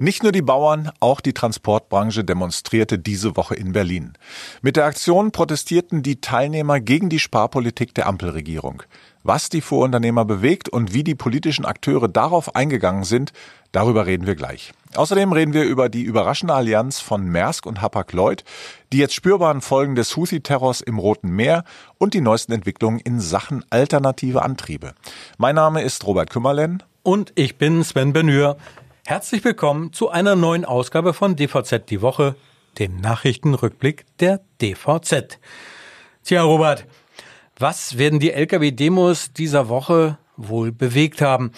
Nicht nur die Bauern, auch die Transportbranche demonstrierte diese Woche in Berlin. Mit der Aktion protestierten die Teilnehmer gegen die Sparpolitik der Ampelregierung. Was die Vorunternehmer bewegt und wie die politischen Akteure darauf eingegangen sind, darüber reden wir gleich. Außerdem reden wir über die überraschende Allianz von Maersk und Hapag-Lloyd, die jetzt spürbaren Folgen des Houthi-Terrors im Roten Meer und die neuesten Entwicklungen in Sachen alternative Antriebe. Mein Name ist Robert Kümmerlen. Und ich bin Sven Benür. Herzlich willkommen zu einer neuen Ausgabe von DVZ die Woche, dem Nachrichtenrückblick der DVZ. Tja, Robert, was werden die Lkw-Demos dieser Woche wohl bewegt haben?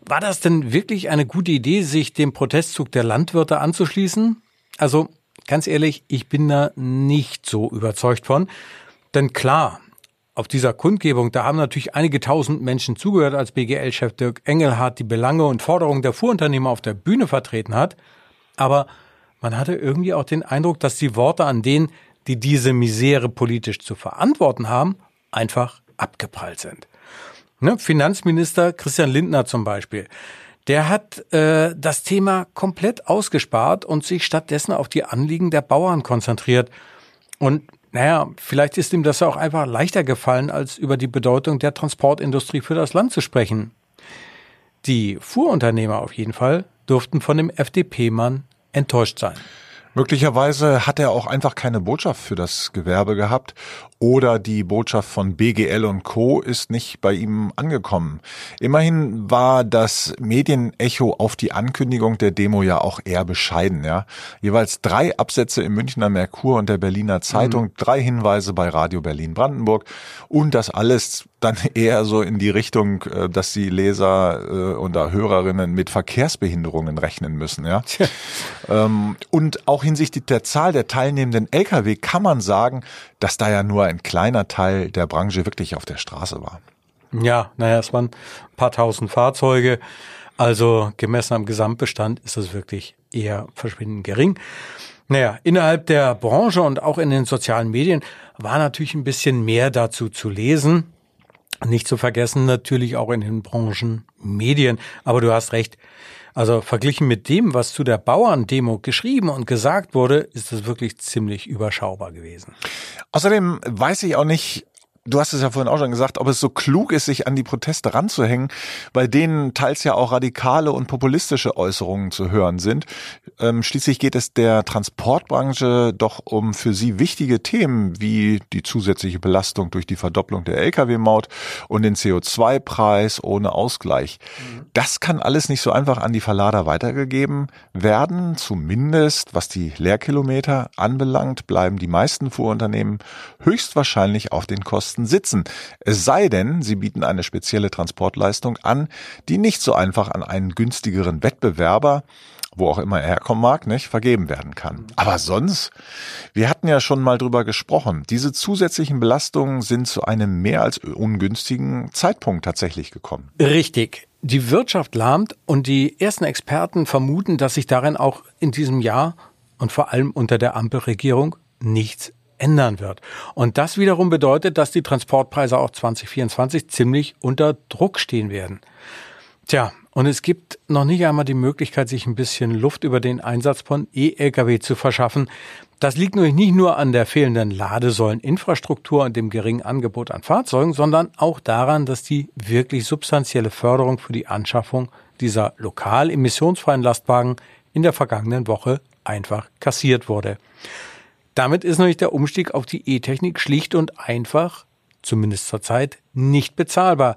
War das denn wirklich eine gute Idee, sich dem Protestzug der Landwirte anzuschließen? Also, ganz ehrlich, ich bin da nicht so überzeugt von. Denn klar, auf dieser Kundgebung, da haben natürlich einige tausend Menschen zugehört, als BGL-Chef Dirk Engelhardt die Belange und Forderungen der Fuhrunternehmer auf der Bühne vertreten hat. Aber man hatte irgendwie auch den Eindruck, dass die Worte an denen, die diese Misere politisch zu verantworten haben, einfach abgeprallt sind. Ne? Finanzminister Christian Lindner zum Beispiel, der hat äh, das Thema komplett ausgespart und sich stattdessen auf die Anliegen der Bauern konzentriert. Und naja, vielleicht ist ihm das auch einfach leichter gefallen, als über die Bedeutung der Transportindustrie für das Land zu sprechen. Die Fuhrunternehmer auf jeden Fall durften von dem FDP-Mann enttäuscht sein. Möglicherweise hat er auch einfach keine Botschaft für das Gewerbe gehabt oder die Botschaft von BGL und Co. ist nicht bei ihm angekommen. Immerhin war das Medienecho auf die Ankündigung der Demo ja auch eher bescheiden, ja. Jeweils drei Absätze im Münchner Merkur und der Berliner Zeitung, mhm. drei Hinweise bei Radio Berlin Brandenburg und das alles dann eher so in die Richtung, äh, dass die Leser oder äh, Hörerinnen mit Verkehrsbehinderungen rechnen müssen, ja. Ähm, und auch hinsichtlich der Zahl der teilnehmenden Lkw kann man sagen, dass da ja nur ein kleiner Teil der Branche wirklich auf der Straße war. Ja, naja, es waren ein paar tausend Fahrzeuge. Also gemessen am Gesamtbestand ist das wirklich eher verschwindend gering. Naja, innerhalb der Branche und auch in den sozialen Medien war natürlich ein bisschen mehr dazu zu lesen. Nicht zu vergessen natürlich auch in den Branchenmedien. Aber du hast recht. Also verglichen mit dem, was zu der Bauerndemo geschrieben und gesagt wurde, ist das wirklich ziemlich überschaubar gewesen. Außerdem weiß ich auch nicht, du hast es ja vorhin auch schon gesagt, ob es so klug ist, sich an die Proteste ranzuhängen, bei denen teils ja auch radikale und populistische Äußerungen zu hören sind. Ähm, schließlich geht es der Transportbranche doch um für sie wichtige Themen wie die zusätzliche Belastung durch die Verdopplung der Lkw-Maut und den CO2-Preis ohne Ausgleich. Mhm. Das kann alles nicht so einfach an die Verlader weitergegeben werden. Zumindest was die Leerkilometer anbelangt, bleiben die meisten Fuhrunternehmen höchstwahrscheinlich auf den Kosten Kosten sitzen. Es sei denn, sie bieten eine spezielle Transportleistung an, die nicht so einfach an einen günstigeren Wettbewerber wo auch immer er herkommen mag, nicht, vergeben werden kann. Aber sonst, wir hatten ja schon mal drüber gesprochen, diese zusätzlichen Belastungen sind zu einem mehr als ungünstigen Zeitpunkt tatsächlich gekommen. Richtig. Die Wirtschaft lahmt und die ersten Experten vermuten, dass sich darin auch in diesem Jahr und vor allem unter der Ampelregierung nichts ändern wird. Und das wiederum bedeutet, dass die Transportpreise auch 2024 ziemlich unter Druck stehen werden. Tja, und es gibt noch nicht einmal die Möglichkeit, sich ein bisschen Luft über den Einsatz von E-Lkw zu verschaffen. Das liegt nämlich nicht nur an der fehlenden Ladesäuleninfrastruktur und dem geringen Angebot an Fahrzeugen, sondern auch daran, dass die wirklich substanzielle Förderung für die Anschaffung dieser lokal emissionsfreien Lastwagen in der vergangenen Woche einfach kassiert wurde. Damit ist nämlich der Umstieg auf die E-Technik schlicht und einfach, zumindest zurzeit, nicht bezahlbar.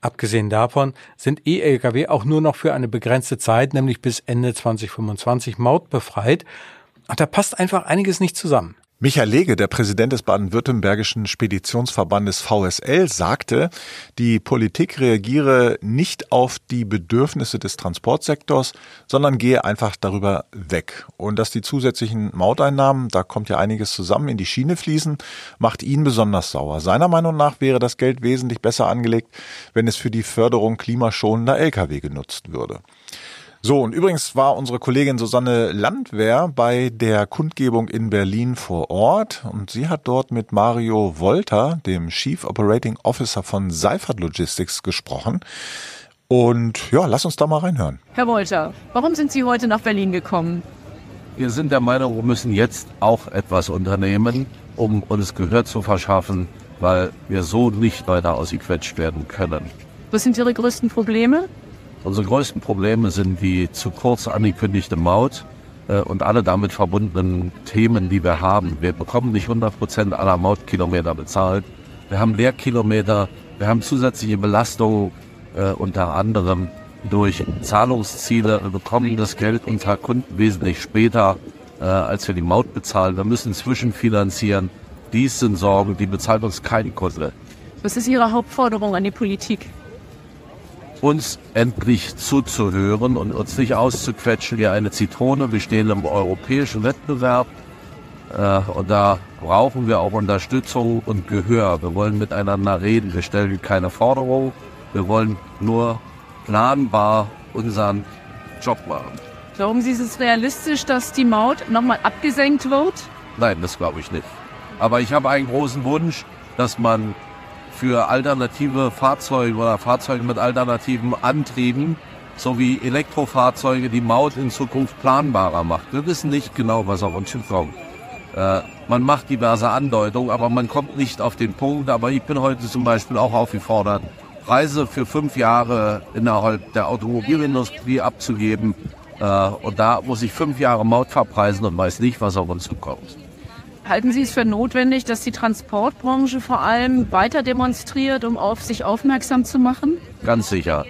Abgesehen davon sind E-Lkw auch nur noch für eine begrenzte Zeit, nämlich bis Ende 2025, mautbefreit. Und da passt einfach einiges nicht zusammen. Michael Lege, der Präsident des baden-württembergischen Speditionsverbandes VSL, sagte, die Politik reagiere nicht auf die Bedürfnisse des Transportsektors, sondern gehe einfach darüber weg. Und dass die zusätzlichen Mauteinnahmen, da kommt ja einiges zusammen, in die Schiene fließen, macht ihn besonders sauer. Seiner Meinung nach wäre das Geld wesentlich besser angelegt, wenn es für die Förderung klimaschonender Lkw genutzt würde. So, und übrigens war unsere Kollegin Susanne Landwehr bei der Kundgebung in Berlin vor Ort und sie hat dort mit Mario Wolter, dem Chief Operating Officer von Seifert Logistics, gesprochen. Und ja, lass uns da mal reinhören. Herr Wolter, warum sind Sie heute nach Berlin gekommen? Wir sind der Meinung, wir müssen jetzt auch etwas unternehmen, um uns Gehör zu verschaffen, weil wir so nicht weiter ausgequetscht werden können. Was sind Ihre größten Probleme? Unsere größten Probleme sind die zu kurz angekündigte Maut äh, und alle damit verbundenen Themen, die wir haben. Wir bekommen nicht 100 Prozent aller Mautkilometer bezahlt. Wir haben Leerkilometer, wir haben zusätzliche Belastungen, äh, unter anderem durch Zahlungsziele. Wir bekommen das Geld unserer Kunden wesentlich später, äh, als wir die Maut bezahlen. Wir müssen zwischenfinanzieren. Dies sind Sorgen, die bezahlt uns kein Kunde. Was ist Ihre Hauptforderung an die Politik? Uns endlich zuzuhören und uns nicht auszuquetschen wie eine Zitrone. Wir stehen im europäischen Wettbewerb äh, und da brauchen wir auch Unterstützung und Gehör. Wir wollen miteinander reden. Wir stellen keine Forderung. Wir wollen nur planbar unseren Job machen. Glauben Sie, ist es realistisch, dass die Maut nochmal abgesenkt wird? Nein, das glaube ich nicht. Aber ich habe einen großen Wunsch, dass man für alternative Fahrzeuge oder Fahrzeuge mit alternativen Antrieben sowie Elektrofahrzeuge die Maut in Zukunft planbarer macht. Wir wissen nicht genau, was auf uns zukommt. Äh, man macht diverse Andeutungen, aber man kommt nicht auf den Punkt. Aber ich bin heute zum Beispiel auch aufgefordert, Preise für fünf Jahre innerhalb der Automobilindustrie abzugeben. Äh, und da muss ich fünf Jahre Maut verpreisen und weiß nicht, was auf uns zukommt. Halten Sie es für notwendig, dass die Transportbranche vor allem weiter demonstriert, um auf sich aufmerksam zu machen? Ganz sicher.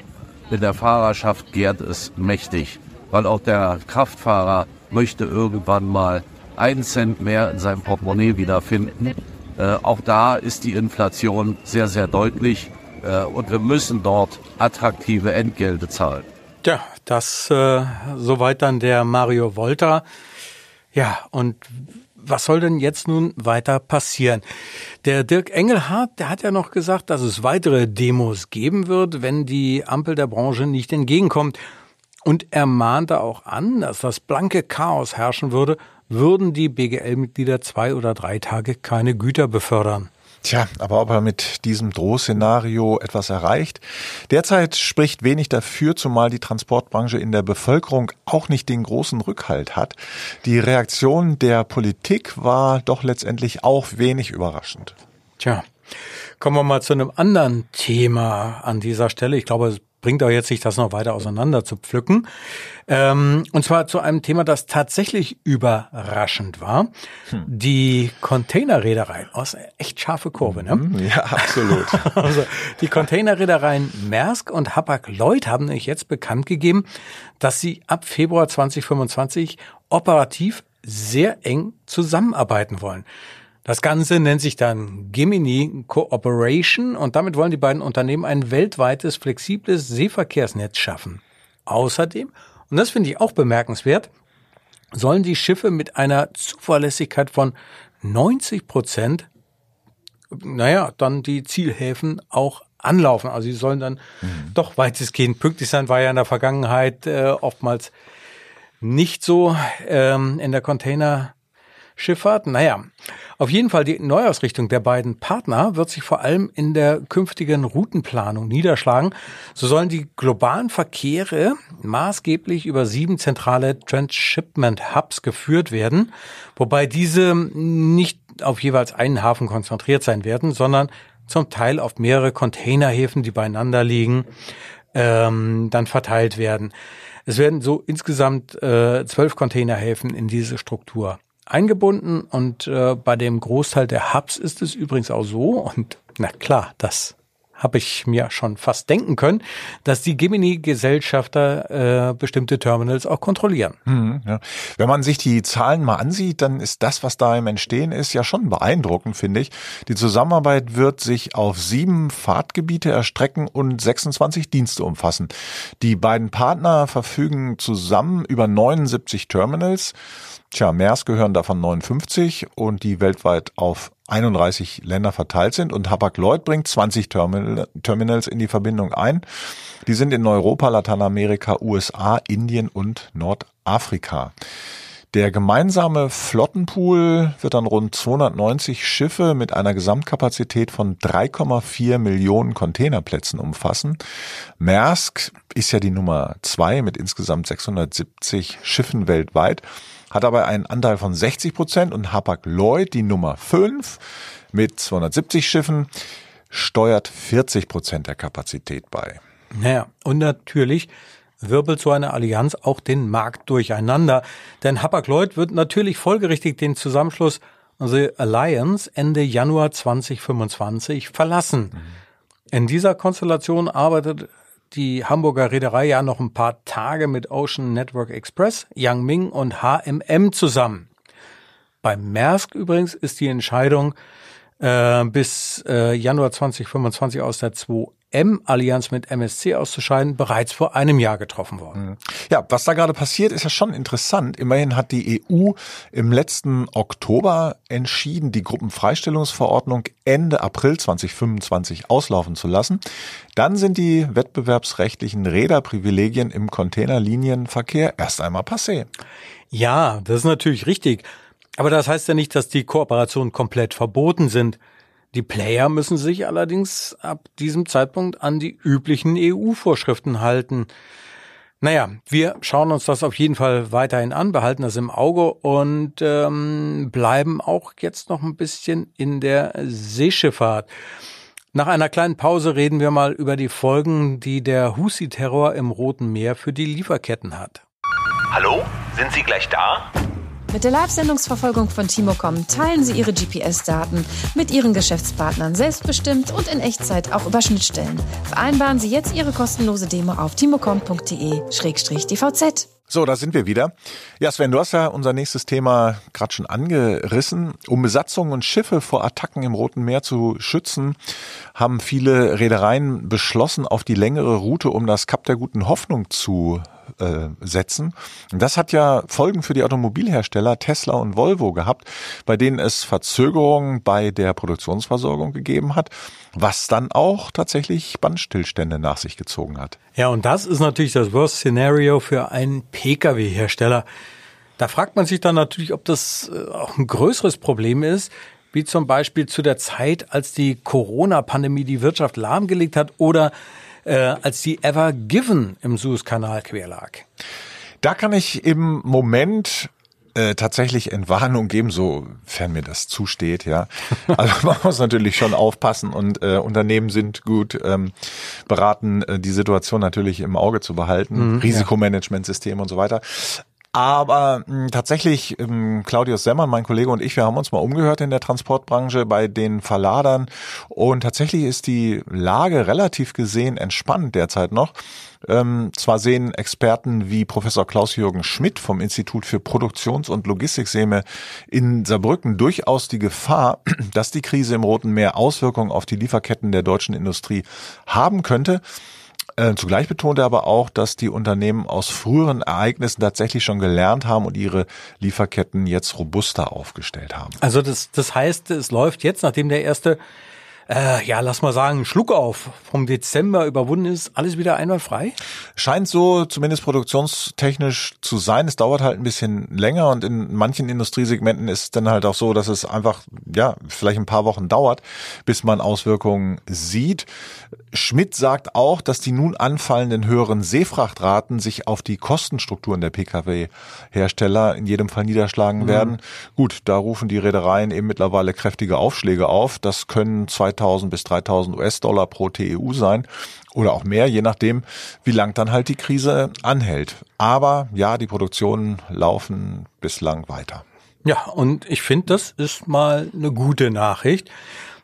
Mit der Fahrerschaft gärt es mächtig, weil auch der Kraftfahrer möchte irgendwann mal einen Cent mehr in seinem Portemonnaie wiederfinden. Äh, auch da ist die Inflation sehr, sehr deutlich äh, und wir müssen dort attraktive Entgelte zahlen. Ja, das äh, soweit dann der Mario Volta. Ja, und was soll denn jetzt nun weiter passieren? Der Dirk Engelhardt, der hat ja noch gesagt, dass es weitere Demos geben wird, wenn die Ampel der Branche nicht entgegenkommt. Und er mahnte auch an, dass das blanke Chaos herrschen würde, würden die BGL-Mitglieder zwei oder drei Tage keine Güter befördern. Tja, aber ob er mit diesem Drohszenario etwas erreicht? Derzeit spricht wenig dafür, zumal die Transportbranche in der Bevölkerung auch nicht den großen Rückhalt hat. Die Reaktion der Politik war doch letztendlich auch wenig überraschend. Tja, kommen wir mal zu einem anderen Thema an dieser Stelle. Ich glaube, bringt auch jetzt sich das noch weiter auseinander zu pflücken. Ähm, und zwar zu einem Thema, das tatsächlich überraschend war. Hm. Die Containerreedereien. Aus oh, echt scharfe Kurve, ne? Mhm, ja, absolut. also, die Containerreedereien Maersk und Hapag-Lloyd haben nämlich jetzt bekannt gegeben, dass sie ab Februar 2025 operativ sehr eng zusammenarbeiten wollen. Das Ganze nennt sich dann Gemini Cooperation und damit wollen die beiden Unternehmen ein weltweites flexibles Seeverkehrsnetz schaffen. Außerdem, und das finde ich auch bemerkenswert, sollen die Schiffe mit einer Zuverlässigkeit von 90 Prozent, naja, dann die Zielhäfen auch anlaufen. Also sie sollen dann mhm. doch weitestgehend pünktlich sein, war ja in der Vergangenheit äh, oftmals nicht so ähm, in der Container Schifffahrt. Naja, auf jeden Fall die Neuausrichtung der beiden Partner wird sich vor allem in der künftigen Routenplanung niederschlagen. So sollen die globalen Verkehre maßgeblich über sieben zentrale Transshipment Hubs geführt werden, wobei diese nicht auf jeweils einen Hafen konzentriert sein werden, sondern zum Teil auf mehrere Containerhäfen, die beieinander liegen, ähm, dann verteilt werden. Es werden so insgesamt äh, zwölf Containerhäfen in diese Struktur eingebunden und äh, bei dem Großteil der Hubs ist es übrigens auch so und na klar, das habe ich mir schon fast denken können, dass die Gemini-Gesellschafter äh, bestimmte Terminals auch kontrollieren. Mhm, ja. Wenn man sich die Zahlen mal ansieht, dann ist das, was da im Entstehen ist, ja schon beeindruckend, finde ich. Die Zusammenarbeit wird sich auf sieben Fahrtgebiete erstrecken und 26 Dienste umfassen. Die beiden Partner verfügen zusammen über 79 Terminals. Tja, Maersk gehören davon 59 und die weltweit auf 31 Länder verteilt sind und Hapag-Lloyd bringt 20 Terminal, Terminals in die Verbindung ein. Die sind in Europa, Lateinamerika, USA, Indien und Nordafrika. Der gemeinsame Flottenpool wird dann rund 290 Schiffe mit einer Gesamtkapazität von 3,4 Millionen Containerplätzen umfassen. Maersk ist ja die Nummer zwei mit insgesamt 670 Schiffen weltweit hat dabei einen Anteil von 60 Prozent und Hapag-Lloyd, die Nummer 5 mit 270 Schiffen, steuert 40 Prozent der Kapazität bei. Naja, und natürlich wirbelt so eine Allianz auch den Markt durcheinander. Denn Hapag-Lloyd wird natürlich folgerichtig den Zusammenschluss The Alliance Ende Januar 2025 verlassen. Mhm. In dieser Konstellation arbeitet die Hamburger Reederei ja noch ein paar Tage mit Ocean Network Express, Yang Ming und HMM zusammen. Beim Maersk übrigens ist die Entscheidung äh, bis äh, Januar 2025 aus der 2 M-Allianz mit MSC auszuscheiden, bereits vor einem Jahr getroffen worden. Mhm. Ja, was da gerade passiert, ist ja schon interessant. Immerhin hat die EU im letzten Oktober entschieden, die Gruppenfreistellungsverordnung Ende April 2025 auslaufen zu lassen. Dann sind die wettbewerbsrechtlichen Räderprivilegien im Containerlinienverkehr erst einmal passé. Ja, das ist natürlich richtig. Aber das heißt ja nicht, dass die Kooperationen komplett verboten sind. Die Player müssen sich allerdings ab diesem Zeitpunkt an die üblichen EU-Vorschriften halten. Naja, wir schauen uns das auf jeden Fall weiterhin an, behalten das im Auge und ähm, bleiben auch jetzt noch ein bisschen in der Seeschifffahrt. Nach einer kleinen Pause reden wir mal über die Folgen, die der Husi-Terror im Roten Meer für die Lieferketten hat. Hallo, sind Sie gleich da? Mit der Live-Sendungsverfolgung von Timocom teilen Sie Ihre GPS-Daten mit Ihren Geschäftspartnern selbstbestimmt und in Echtzeit auch über Schnittstellen. Vereinbaren Sie jetzt Ihre kostenlose Demo auf timocom.de-dvz. So, da sind wir wieder. Ja, Sven, du hast ja unser nächstes Thema gerade schon angerissen. Um Besatzungen und Schiffe vor Attacken im Roten Meer zu schützen, haben viele Reedereien beschlossen, auf die längere Route um das Kap der guten Hoffnung zu äh, setzen. Das hat ja Folgen für die Automobilhersteller Tesla und Volvo gehabt, bei denen es Verzögerungen bei der Produktionsversorgung gegeben hat, was dann auch tatsächlich Bandstillstände nach sich gezogen hat. Ja, und das ist natürlich das Worst Scenario für einen Pkw-Hersteller. Da fragt man sich dann natürlich, ob das äh, auch ein größeres Problem ist, wie zum Beispiel zu der Zeit, als die Corona-Pandemie die Wirtschaft lahmgelegt hat oder äh, als die Ever Given im Suezkanal quer lag. Da kann ich im Moment äh, tatsächlich Entwarnung geben, sofern mir das zusteht, ja. Also man muss natürlich schon aufpassen und äh, Unternehmen sind gut ähm, beraten, äh, die Situation natürlich im Auge zu behalten, mhm, Risikomanagementsystem ja. und so weiter. Aber mh, hm, tatsächlich, ähm, Claudius Semmern, mein Kollege und ich, wir haben uns mal umgehört in der Transportbranche bei den Verladern und tatsächlich ist die Lage relativ gesehen entspannt derzeit noch. Ähm, zwar sehen Experten wie Professor Klaus-Jürgen Schmidt vom Institut für Produktions- und Logistikseme in Saarbrücken durchaus die Gefahr, dass die Krise im Roten Meer Auswirkungen auf die Lieferketten der deutschen Industrie haben könnte. Äh, zugleich betont er aber auch, dass die Unternehmen aus früheren Ereignissen tatsächlich schon gelernt haben und ihre Lieferketten jetzt robuster aufgestellt haben. Also das, das heißt, es läuft jetzt, nachdem der erste äh, ja, lass mal sagen, Schluck auf vom Dezember überwunden ist, alles wieder einwandfrei? Scheint so zumindest produktionstechnisch zu sein. Es dauert halt ein bisschen länger und in manchen Industriesegmenten ist es dann halt auch so, dass es einfach, ja, vielleicht ein paar Wochen dauert, bis man Auswirkungen sieht. Schmidt sagt auch, dass die nun anfallenden höheren Seefrachtraten sich auf die Kostenstrukturen der Pkw-Hersteller in jedem Fall niederschlagen mhm. werden. Gut, da rufen die Reedereien eben mittlerweile kräftige Aufschläge auf. Das können 2000 bis 3000 US-Dollar pro TEU sein oder auch mehr, je nachdem, wie lang dann halt die Krise anhält. Aber ja, die Produktionen laufen bislang weiter. Ja, und ich finde, das ist mal eine gute Nachricht.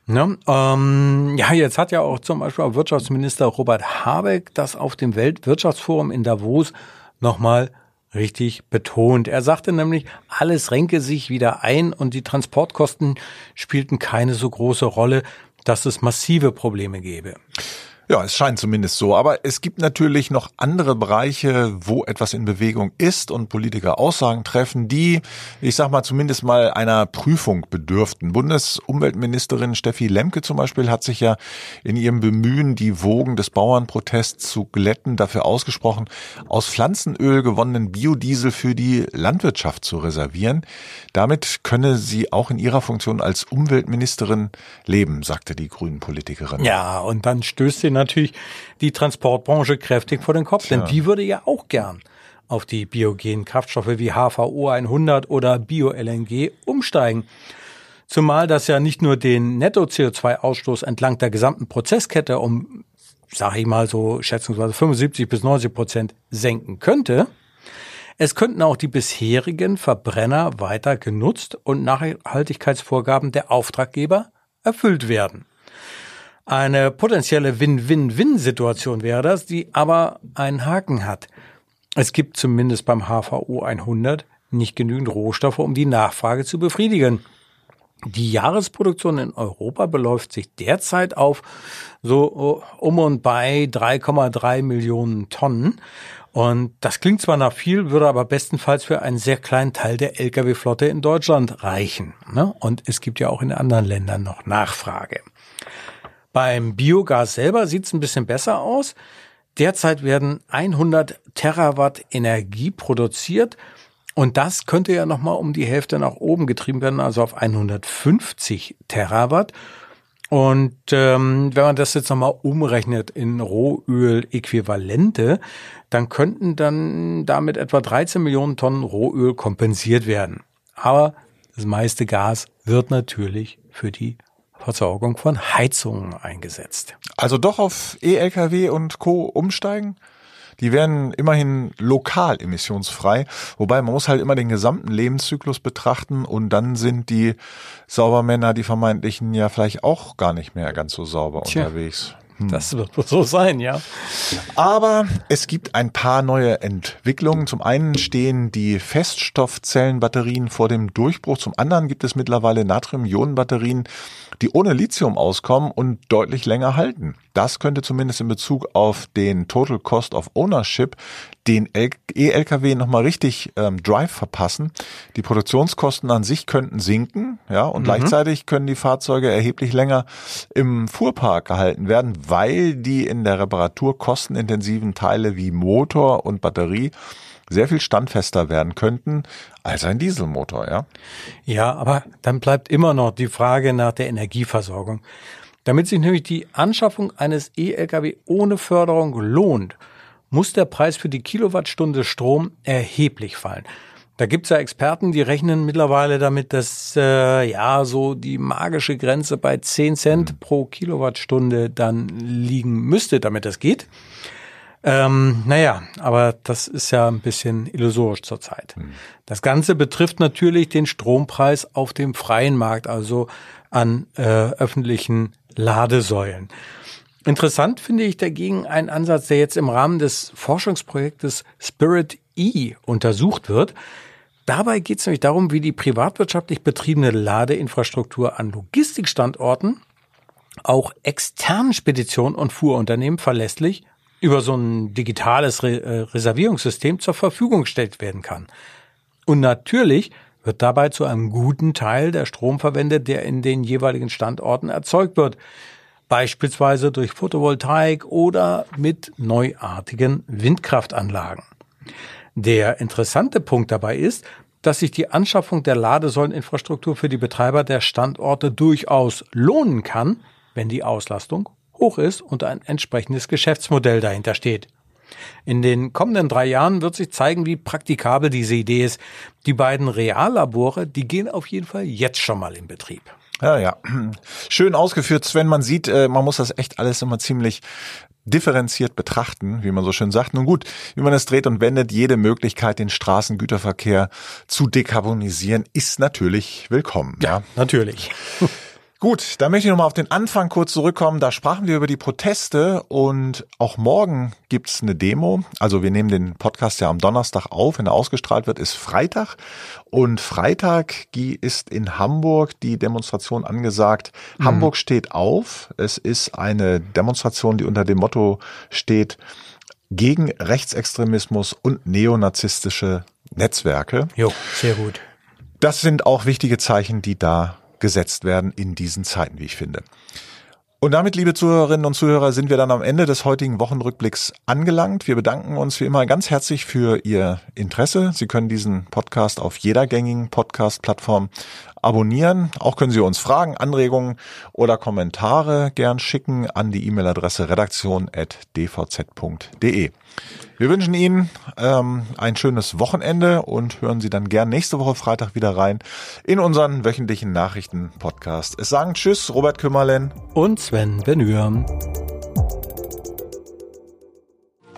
Ne? Ähm, ja, jetzt hat ja auch zum Beispiel auch Wirtschaftsminister Robert Habeck das auf dem Weltwirtschaftsforum in Davos nochmal richtig betont. Er sagte nämlich, alles renke sich wieder ein und die Transportkosten spielten keine so große Rolle, dass es massive Probleme gäbe. Ja, es scheint zumindest so. Aber es gibt natürlich noch andere Bereiche, wo etwas in Bewegung ist und Politiker Aussagen treffen, die, ich sag mal, zumindest mal einer Prüfung bedürften. Bundesumweltministerin Steffi Lemke zum Beispiel hat sich ja in ihrem Bemühen, die Wogen des Bauernprotests zu glätten, dafür ausgesprochen, aus Pflanzenöl gewonnenen Biodiesel für die Landwirtschaft zu reservieren. Damit könne sie auch in ihrer Funktion als Umweltministerin leben, sagte die Grünen Politikerin. Ja, und dann stößt sie natürlich die Transportbranche kräftig vor den Kopf, Tja. denn die würde ja auch gern auf die biogenen Kraftstoffe wie HVO 100 oder Bio-LNG umsteigen. Zumal das ja nicht nur den Netto-CO2-Ausstoß entlang der gesamten Prozesskette um, sag ich mal so schätzungsweise 75 bis 90 Prozent senken könnte, es könnten auch die bisherigen Verbrenner weiter genutzt und Nachhaltigkeitsvorgaben der Auftraggeber erfüllt werden. Eine potenzielle Win-Win-Win-Situation wäre das, die aber einen Haken hat. Es gibt zumindest beim HVO 100 nicht genügend Rohstoffe, um die Nachfrage zu befriedigen. Die Jahresproduktion in Europa beläuft sich derzeit auf so um und bei 3,3 Millionen Tonnen. Und das klingt zwar nach viel, würde aber bestenfalls für einen sehr kleinen Teil der Lkw-Flotte in Deutschland reichen. Ne? Und es gibt ja auch in anderen Ländern noch Nachfrage. Beim Biogas selber sieht es ein bisschen besser aus. Derzeit werden 100 Terawatt Energie produziert und das könnte ja nochmal um die Hälfte nach oben getrieben werden, also auf 150 Terawatt. Und ähm, wenn man das jetzt nochmal umrechnet in Rohöl-Äquivalente, dann könnten dann damit etwa 13 Millionen Tonnen Rohöl kompensiert werden. Aber das meiste Gas wird natürlich für die Versorgung von Heizungen eingesetzt. Also doch auf E-Lkw und Co. umsteigen? Die werden immerhin lokal emissionsfrei, wobei man muss halt immer den gesamten Lebenszyklus betrachten und dann sind die Saubermänner, die vermeintlichen, ja vielleicht auch gar nicht mehr ganz so sauber Tja. unterwegs. Hm. Das wird wohl so sein, ja. Aber es gibt ein paar neue Entwicklungen. Zum einen stehen die Feststoffzellenbatterien vor dem Durchbruch. Zum anderen gibt es mittlerweile Natrium-Ionen-Batterien, die ohne Lithium auskommen und deutlich länger halten. Das könnte zumindest in Bezug auf den Total Cost of Ownership den E-Lkw nochmal richtig ähm, Drive verpassen. Die Produktionskosten an sich könnten sinken, ja, und mhm. gleichzeitig können die Fahrzeuge erheblich länger im Fuhrpark gehalten werden, weil die in der Reparatur kostenintensiven Teile wie Motor und Batterie sehr viel standfester werden könnten als ein Dieselmotor, ja. Ja, aber dann bleibt immer noch die Frage nach der Energieversorgung. Damit sich nämlich die Anschaffung eines E-Lkw ohne Förderung lohnt, muss der Preis für die Kilowattstunde Strom erheblich fallen. Da gibt's ja Experten, die rechnen mittlerweile damit, dass äh, ja so die magische Grenze bei 10 Cent pro Kilowattstunde dann liegen müsste, damit das geht. Ähm, naja, aber das ist ja ein bisschen illusorisch zurzeit. Mhm. Das Ganze betrifft natürlich den Strompreis auf dem freien Markt, also an äh, öffentlichen Ladesäulen. Interessant finde ich dagegen einen Ansatz, der jetzt im Rahmen des Forschungsprojektes Spirit E untersucht wird. Dabei geht es nämlich darum, wie die privatwirtschaftlich betriebene Ladeinfrastruktur an Logistikstandorten auch externen Speditionen und Fuhrunternehmen verlässlich über so ein digitales Re äh, Reservierungssystem zur Verfügung gestellt werden kann. Und natürlich wird dabei zu einem guten Teil der Strom verwendet, der in den jeweiligen Standorten erzeugt wird, beispielsweise durch Photovoltaik oder mit neuartigen Windkraftanlagen. Der interessante Punkt dabei ist, dass sich die Anschaffung der Ladesäuleninfrastruktur für die Betreiber der Standorte durchaus lohnen kann, wenn die Auslastung hoch ist und ein entsprechendes Geschäftsmodell dahinter steht. In den kommenden drei Jahren wird sich zeigen, wie praktikabel diese Idee ist. Die beiden Reallabore, die gehen auf jeden Fall jetzt schon mal in Betrieb. Ja, ja. Schön ausgeführt, Sven. Man sieht, äh, man muss das echt alles immer ziemlich differenziert betrachten, wie man so schön sagt. Nun gut, wie man es dreht und wendet, jede Möglichkeit, den Straßengüterverkehr zu dekarbonisieren, ist natürlich willkommen. Ja, ja. natürlich. Gut, da möchte ich nochmal auf den Anfang kurz zurückkommen. Da sprachen wir über die Proteste und auch morgen gibt's eine Demo. Also wir nehmen den Podcast ja am Donnerstag auf. Wenn er ausgestrahlt wird, ist Freitag. Und Freitag ist in Hamburg die Demonstration angesagt. Mhm. Hamburg steht auf. Es ist eine Demonstration, die unter dem Motto steht, gegen Rechtsextremismus und neonazistische Netzwerke. Jo, sehr gut. Das sind auch wichtige Zeichen, die da gesetzt werden in diesen Zeiten, wie ich finde. Und damit, liebe Zuhörerinnen und Zuhörer, sind wir dann am Ende des heutigen Wochenrückblicks angelangt. Wir bedanken uns wie immer ganz herzlich für Ihr Interesse. Sie können diesen Podcast auf jeder gängigen Podcast-Plattform abonnieren. Auch können Sie uns Fragen, Anregungen oder Kommentare gern schicken an die E-Mail-Adresse redaktion.dvz.de. Wir wünschen Ihnen ähm, ein schönes Wochenende und hören Sie dann gern nächste Woche Freitag wieder rein in unseren wöchentlichen Nachrichten-Podcast. Es sagen Tschüss, Robert Kümmerlen und Sven Benür.